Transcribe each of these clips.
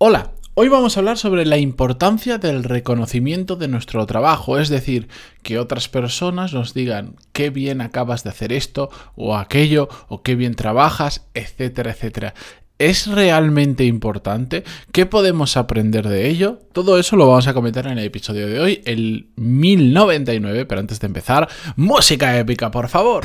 Hola, hoy vamos a hablar sobre la importancia del reconocimiento de nuestro trabajo, es decir, que otras personas nos digan qué bien acabas de hacer esto o aquello, o qué bien trabajas, etcétera, etcétera. ¿Es realmente importante? ¿Qué podemos aprender de ello? Todo eso lo vamos a comentar en el episodio de hoy, el 1099, pero antes de empezar, música épica, por favor.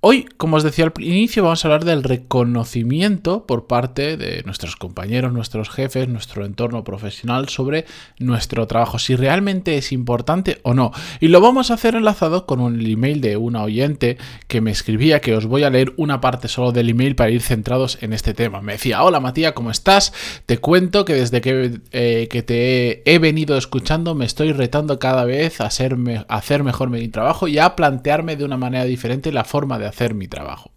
Hoy, como os decía al inicio, vamos a hablar del reconocimiento por parte de nuestros compañeros, nuestros jefes, nuestro entorno profesional sobre nuestro trabajo, si realmente es importante o no. Y lo vamos a hacer enlazado con un email de una oyente que me escribía, que os voy a leer una parte solo del email para ir centrados en este tema. Me decía, hola Matías, ¿cómo estás? Te cuento que desde que, eh, que te he, venido escuchando me estoy retando cada vez a, a hacer mejor mi trabajo y a plantearme de una manera diferente la forma de hacer mi trabajo.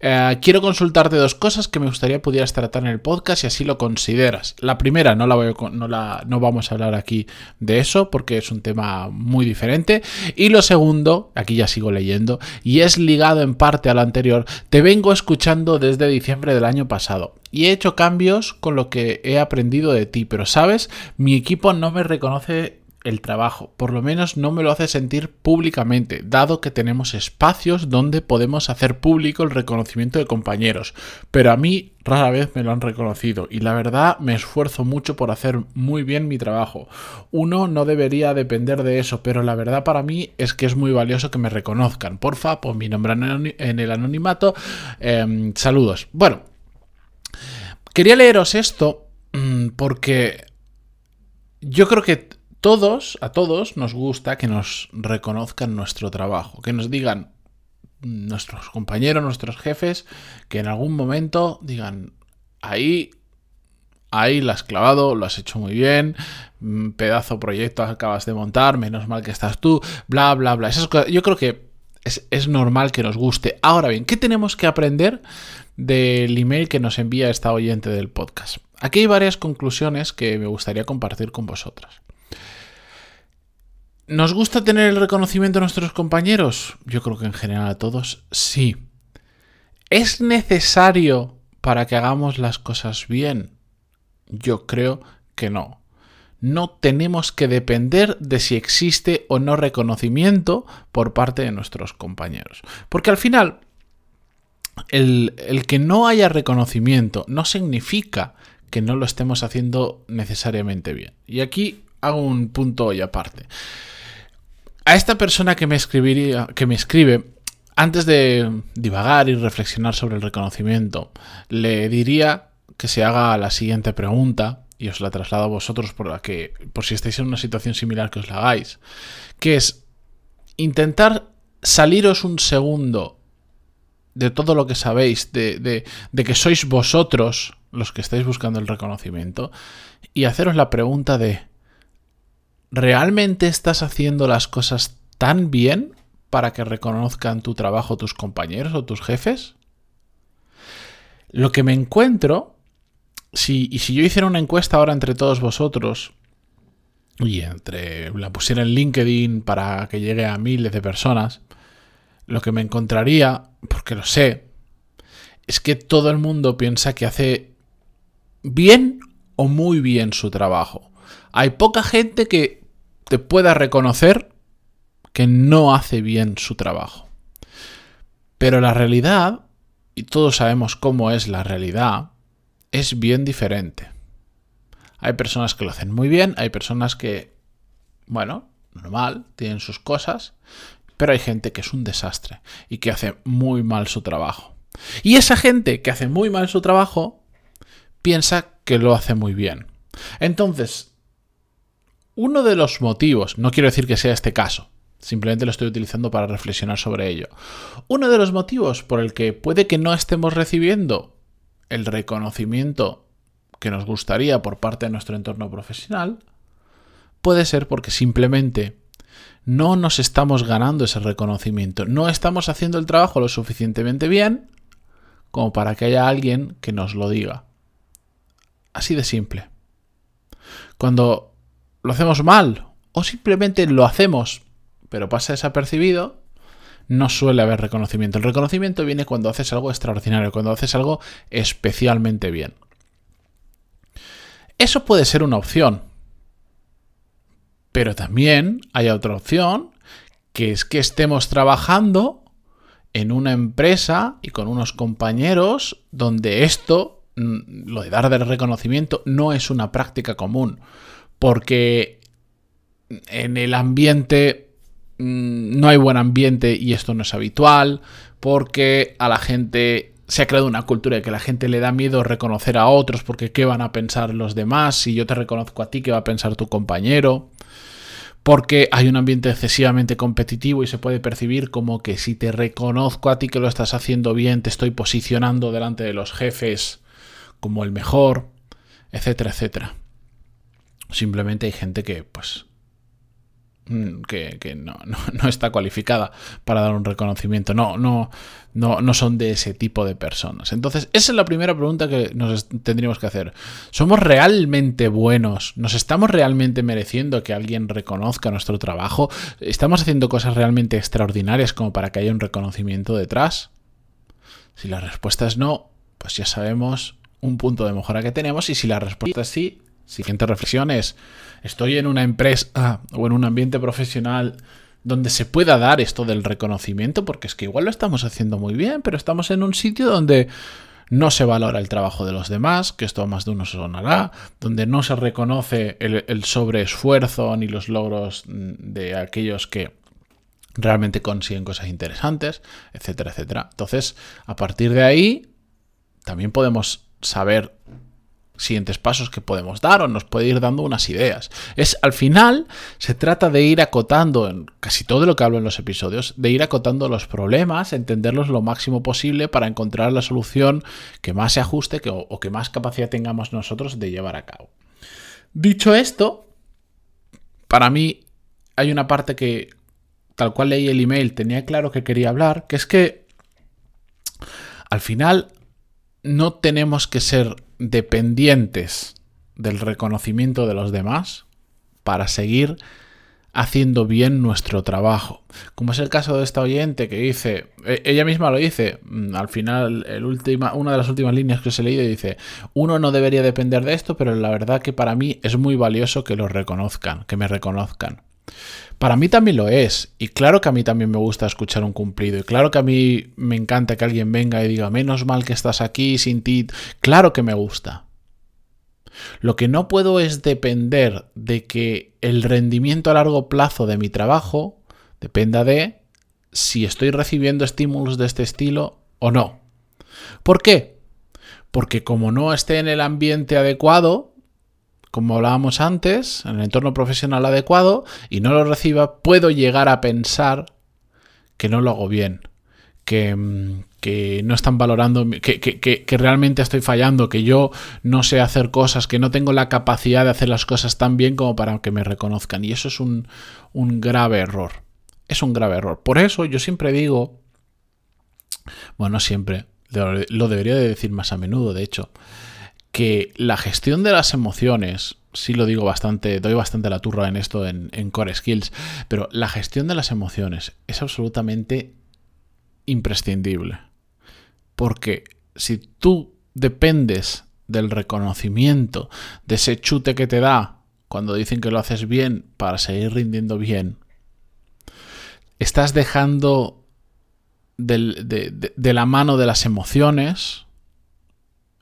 Eh, quiero consultarte dos cosas que me gustaría pudieras tratar en el podcast si así lo consideras. La primera, no, la no, no vamos a hablar aquí de eso porque es un tema muy diferente. Y lo segundo, aquí ya sigo leyendo, y es ligado en parte a lo anterior, te vengo escuchando desde diciembre del año pasado. Y he hecho cambios con lo que he aprendido de ti, pero sabes, mi equipo no me reconoce el trabajo, por lo menos no me lo hace sentir públicamente, dado que tenemos espacios donde podemos hacer público el reconocimiento de compañeros, pero a mí rara vez me lo han reconocido y la verdad me esfuerzo mucho por hacer muy bien mi trabajo. Uno no debería depender de eso, pero la verdad para mí es que es muy valioso que me reconozcan. Porfa, pon mi nombre en el anonimato. Em, saludos. Bueno, quería leeros esto mm, porque yo creo que todos, a todos nos gusta que nos reconozcan nuestro trabajo, que nos digan nuestros compañeros, nuestros jefes, que en algún momento digan, ahí, ahí la has clavado, lo has hecho muy bien, mm, pedazo proyecto acabas de montar, menos mal que estás tú, bla, bla, bla. Esas cosas, yo creo que es, es normal que nos guste. Ahora bien, ¿qué tenemos que aprender del email que nos envía esta oyente del podcast? Aquí hay varias conclusiones que me gustaría compartir con vosotras. ¿Nos gusta tener el reconocimiento de nuestros compañeros? Yo creo que en general a todos sí. ¿Es necesario para que hagamos las cosas bien? Yo creo que no. No tenemos que depender de si existe o no reconocimiento por parte de nuestros compañeros. Porque al final, el, el que no haya reconocimiento no significa que no lo estemos haciendo necesariamente bien. Y aquí hago un punto hoy aparte. A esta persona que me escribiría, que me escribe, antes de divagar y reflexionar sobre el reconocimiento, le diría que se haga la siguiente pregunta, y os la traslado a vosotros por, la que, por si estáis en una situación similar que os la hagáis, que es intentar saliros un segundo de todo lo que sabéis, de, de que sois vosotros los que estáis buscando el reconocimiento, y haceros la pregunta de, ¿realmente estás haciendo las cosas tan bien para que reconozcan tu trabajo tus compañeros o tus jefes? Lo que me encuentro, si, y si yo hiciera una encuesta ahora entre todos vosotros, y entre la pusiera en LinkedIn para que llegue a miles de personas, lo que me encontraría, porque lo sé, es que todo el mundo piensa que hace bien o muy bien su trabajo. Hay poca gente que te pueda reconocer que no hace bien su trabajo. Pero la realidad, y todos sabemos cómo es la realidad, es bien diferente. Hay personas que lo hacen muy bien, hay personas que, bueno, normal, tienen sus cosas, pero hay gente que es un desastre y que hace muy mal su trabajo. Y esa gente que hace muy mal su trabajo piensa que lo hace muy bien. Entonces, uno de los motivos, no quiero decir que sea este caso, simplemente lo estoy utilizando para reflexionar sobre ello. Uno de los motivos por el que puede que no estemos recibiendo el reconocimiento que nos gustaría por parte de nuestro entorno profesional puede ser porque simplemente no nos estamos ganando ese reconocimiento, no estamos haciendo el trabajo lo suficientemente bien como para que haya alguien que nos lo diga. Así de simple. Cuando lo hacemos mal o simplemente lo hacemos pero pasa desapercibido, no suele haber reconocimiento. El reconocimiento viene cuando haces algo extraordinario, cuando haces algo especialmente bien. Eso puede ser una opción. Pero también hay otra opción, que es que estemos trabajando en una empresa y con unos compañeros donde esto, mm, lo de dar de reconocimiento, no es una práctica común. Porque en el ambiente mm, no hay buen ambiente y esto no es habitual, porque a la gente se ha creado una cultura de que la gente le da miedo reconocer a otros porque qué van a pensar los demás, si yo te reconozco a ti, qué va a pensar tu compañero porque hay un ambiente excesivamente competitivo y se puede percibir como que si te reconozco a ti que lo estás haciendo bien, te estoy posicionando delante de los jefes como el mejor, etcétera, etcétera. Simplemente hay gente que, pues, Mm, que, no, está cualificada para dar un reconocimiento. No, no, no, no son de ese tipo de personas. Entonces, esa es la primera pregunta que nos tendríamos que hacer. ¿Somos realmente buenos? ¿Nos estamos realmente mereciendo que alguien reconozca nuestro trabajo? ¿Estamos haciendo cosas realmente extraordinarias como para que haya un reconocimiento detrás? Si la respuesta es no, pues ya sabemos un punto de mejora que tenemos y si la respuesta es sí, Siguiente reflexión es, ¿estoy en una empresa o en un ambiente profesional donde se pueda dar esto del reconocimiento? Porque es que igual lo estamos haciendo muy bien, pero estamos en un sitio donde no se valora el trabajo de los demás, que esto a más de uno sonará, donde no se reconoce el, el sobreesfuerzo ni los logros de aquellos que realmente consiguen cosas interesantes, etcétera, etcétera. Entonces, a partir de ahí, también podemos saber siguientes pasos que podemos dar o nos puede ir dando unas ideas. Es al final se trata de ir acotando en casi todo lo que hablo en los episodios, de ir acotando los problemas, entenderlos lo máximo posible para encontrar la solución que más se ajuste que, o, que más capacidad tengamos nosotros de llevar a cabo. Dicho esto, para mí hay una parte que tal cual leí el email tenía claro que quería hablar, que es que al final no tenemos que ser dependientes del reconocimiento de los demás para seguir haciendo bien nuestro trabajo. Como es el caso de esta oyente que dice, e-, ella misma lo dice, mm, al final, el una de las últimas líneas que os he leído dice, uno no debería depender de esto, pero la verdad que para mí es muy valioso que lo reconozcan, que me reconozcan. Para mí también lo es. Y claro que a mí también me gusta escuchar un cumplido. Y claro que a mí me encanta que alguien venga y diga, menos mal que estás aquí sin ti. Claro que me gusta. Lo que no puedo es depender de que el rendimiento a largo plazo de mi trabajo dependa de si estoy recibiendo estímulos de este estilo o no. ¿Por qué? Porque como no esté en el ambiente adecuado, como hablábamos antes, en el entorno profesional adecuado y no lo reciba, puedo llegar a pensar que no lo hago bien, que, mm, no están valorando, que, realmente estoy fallando, que yo no sé hacer cosas, que no tengo la capacidad de hacer las cosas tan bien como para que me reconozcan. Y eso es un, un grave error. Es un grave error. Por eso yo siempre digo, bueno, siempre, lo debería de decir más a menudo, de hecho, que la gestión de las emociones, sí lo digo bastante, doy bastante la turra en esto en, Core Skills, pero la gestión de las emociones es absolutamente imprescindible. Porque si tú dependes del reconocimiento, de ese chute que te da cuando dicen que lo haces bien para seguir rindiendo bien, estás dejando de la mano de las emociones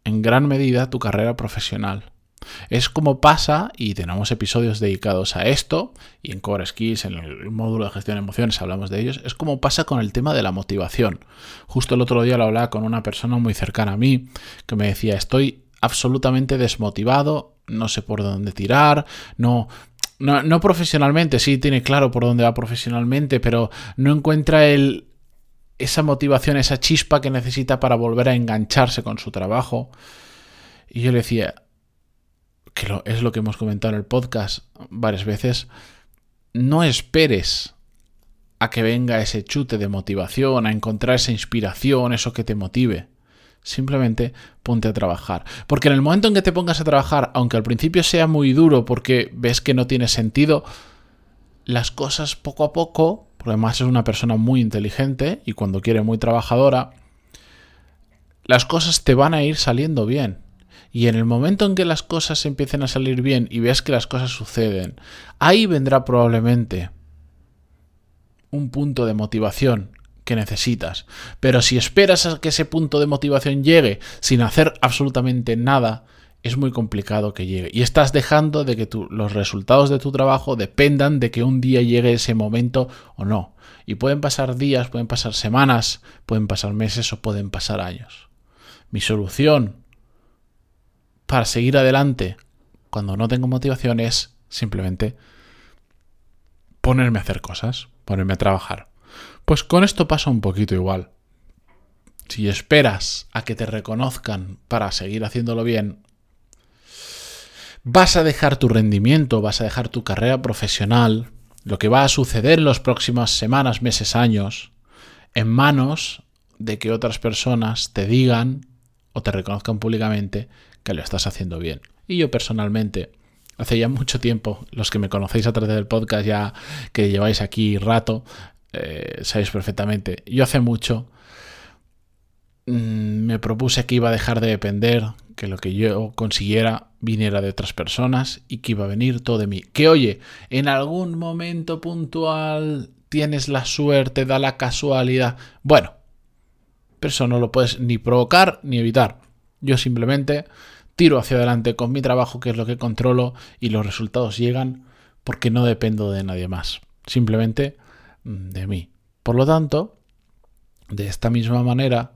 en gran medida tu carrera profesional. Es como pasa, y tenemos episodios dedicados a esto, y en Core Skills, en el módulo de gestión de emociones, hablamos de ellos, es como pasa con el tema de la motivación. Justo el otro día lo hablaba con una persona muy cercana a mí, que me decía, estoy absolutamente desmotivado, no sé por dónde tirar, no, no, no profesionalmente, sí tiene claro por dónde va profesionalmente, pero no encuentra el, esa motivación, esa chispa que necesita para volver a engancharse con su trabajo. Y yo le decía, que es lo que hemos comentado en el podcast varias veces, no esperes a que venga ese chute de motivación, a encontrar esa inspiración, eso que te motive. Simplemente ponte a trabajar. Porque en el momento en que te pongas a trabajar, aunque al principio sea muy duro porque ves que no tiene sentido, las cosas poco a poco, además es una persona muy inteligente y cuando quiere muy trabajadora, las cosas te van a ir saliendo bien. Y en el momento en que las cosas empiecen a salir bien y veas que las cosas suceden, ahí vendrá probablemente un punto de motivación que necesitas. Pero si esperas a que ese punto de motivación llegue sin hacer absolutamente nada, es muy complicado que llegue. Y estás dejando de que los resultados de tu trabajo dependan de que un día llegue ese momento o no. Y pueden pasar días, pueden pasar semanas, pueden pasar meses o pueden pasar años. Mi solución para seguir adelante cuando no tengo motivación es simplemente ponerme a hacer cosas, ponerme a trabajar. Pues con esto pasa un poquito igual. Si esperas a que te reconozcan para seguir haciéndolo bien, vas a dejar tu rendimiento, vas a dejar tu carrera profesional, lo que va a suceder en las próximas semanas, meses, años, en manos de que otras personas te digan o te reconozcan públicamente que lo estás haciendo bien. Y yo personalmente, hace ya mucho tiempo, los que me conocéis a través del podcast ya que lleváis aquí rato, eh, sabéis perfectamente, yo hace mucho mm, me propuse que iba a dejar de depender, que lo que yo consiguiera viniera de otras personas y que iba a venir todo de mí. Que oye, en algún momento puntual tienes la suerte, da la casualidad. Bueno, pero eso no lo puedes ni provocar ni evitar. Yo simplemente tiro hacia adelante con mi trabajo, que es lo que controlo, y los resultados llegan porque no dependo de nadie más, simplemente mm, de mí. Por lo tanto, de esta misma manera,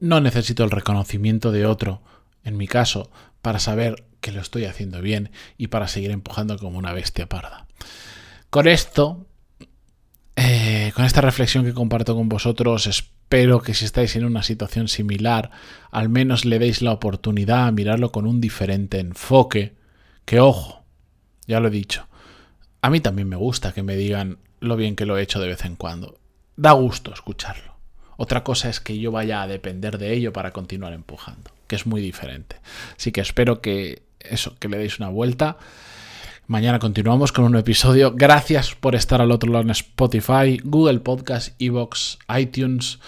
no necesito el reconocimiento de otro, en mi caso, para saber que lo estoy haciendo bien y para seguir empujando como una bestia parda. Con esto, eh, con esta reflexión que comparto con vosotros, Espero que si estáis en una situación similar, al menos le deis la oportunidad a mirarlo con un diferente enfoque. Que ojo, ya lo he dicho, a mí también me gusta que me digan lo bien que lo he hecho de vez en cuando. Da gusto escucharlo. Otra cosa es que yo vaya a depender de ello para continuar empujando, es muy diferente. Así que espero que eso, que le deis una vuelta. Mañana continuamos con un episodio. Gracias por estar al otro lado en Spotify, Google Podcast, Evox, iTunes,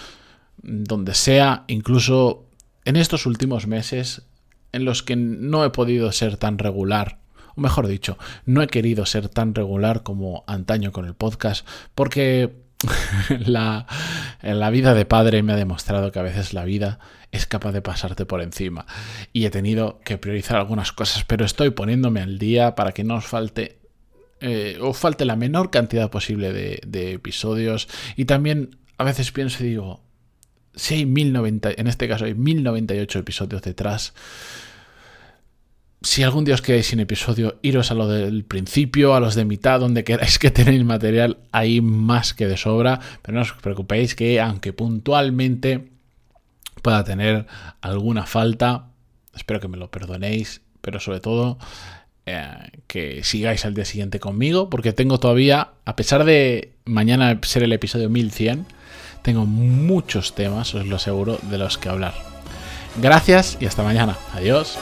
donde sea, incluso en estos últimos meses en los que no he podido ser tan regular, o mejor dicho, no he querido ser tan regular como antaño con el podcast, porque la, la vida de padre me ha demostrado que a veces la vida es capaz de pasarte por encima. Y he tenido que priorizar algunas cosas, pero estoy poniéndome al día para que no os falte eh, falte la menor cantidad posible de, episodios. Y también a veces pienso y digo, si hay 1090, en este caso hay 1098 episodios detrás. Si algún día os quedáis sin episodio, iros a lo del principio, a los de mitad, donde queráis que tenéis material, ahí más que de sobra. Pero no os preocupéis que aunque puntualmente pueda tener alguna falta. Espero que me lo perdonéis, pero sobre todo eh, que sigáis al día siguiente conmigo, porque tengo todavía, a pesar de mañana ser el episodio 1100, tengo muchos temas, os lo aseguro, de los que hablar. Gracias y hasta mañana. Adiós.